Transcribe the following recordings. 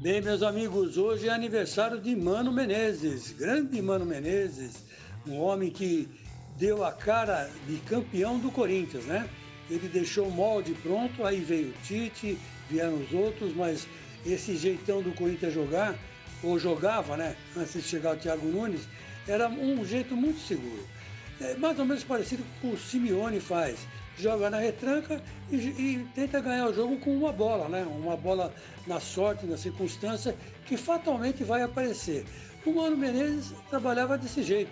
Bem, meus amigos, hoje é aniversário de Mano Menezes, grande Mano Menezes, um homem que deu a cara de campeão do Corinthians, né? Ele deixou o molde pronto, aí veio o Tite, vieram os outros, mas esse jeitão do Corinthians jogar, ou jogava, né? Antes de chegar o Thiago Nunes, era um jeito muito seguro. É mais ou menos parecido com o Simeone faz joga na retranca e, e, tenta ganhar o jogo com uma bola, né? Uma bola na sorte, na circunstância, que fatalmente vai aparecer. O Mano Menezes trabalhava desse jeito.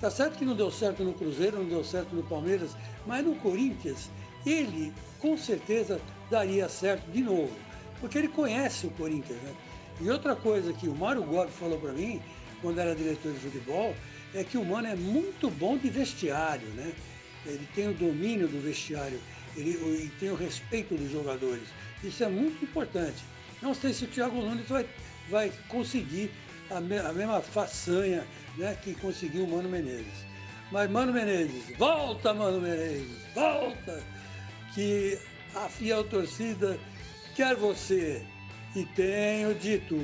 Tá certo que não deu certo no Cruzeiro, não deu certo no Palmeiras, mas no Corinthians ele com certeza daria certo de novo, porque ele conhece o Corinthians, né? E outra coisa que o Mário Gobi falou para mim, quando era diretor de futebol, é que o Mano é muito bom de vestiário, né? Ele tem o domínio do vestiário, ele, ele tem o respeito dos jogadores. Isso é muito importante. Não sei se o Thiago Nunes vai, vai conseguir a, me, a mesma façanha né, que conseguiu o Mano Menezes. Mas Mano Menezes, volta Mano Menezes, volta! Que a fiel torcida quer você e tenho dito.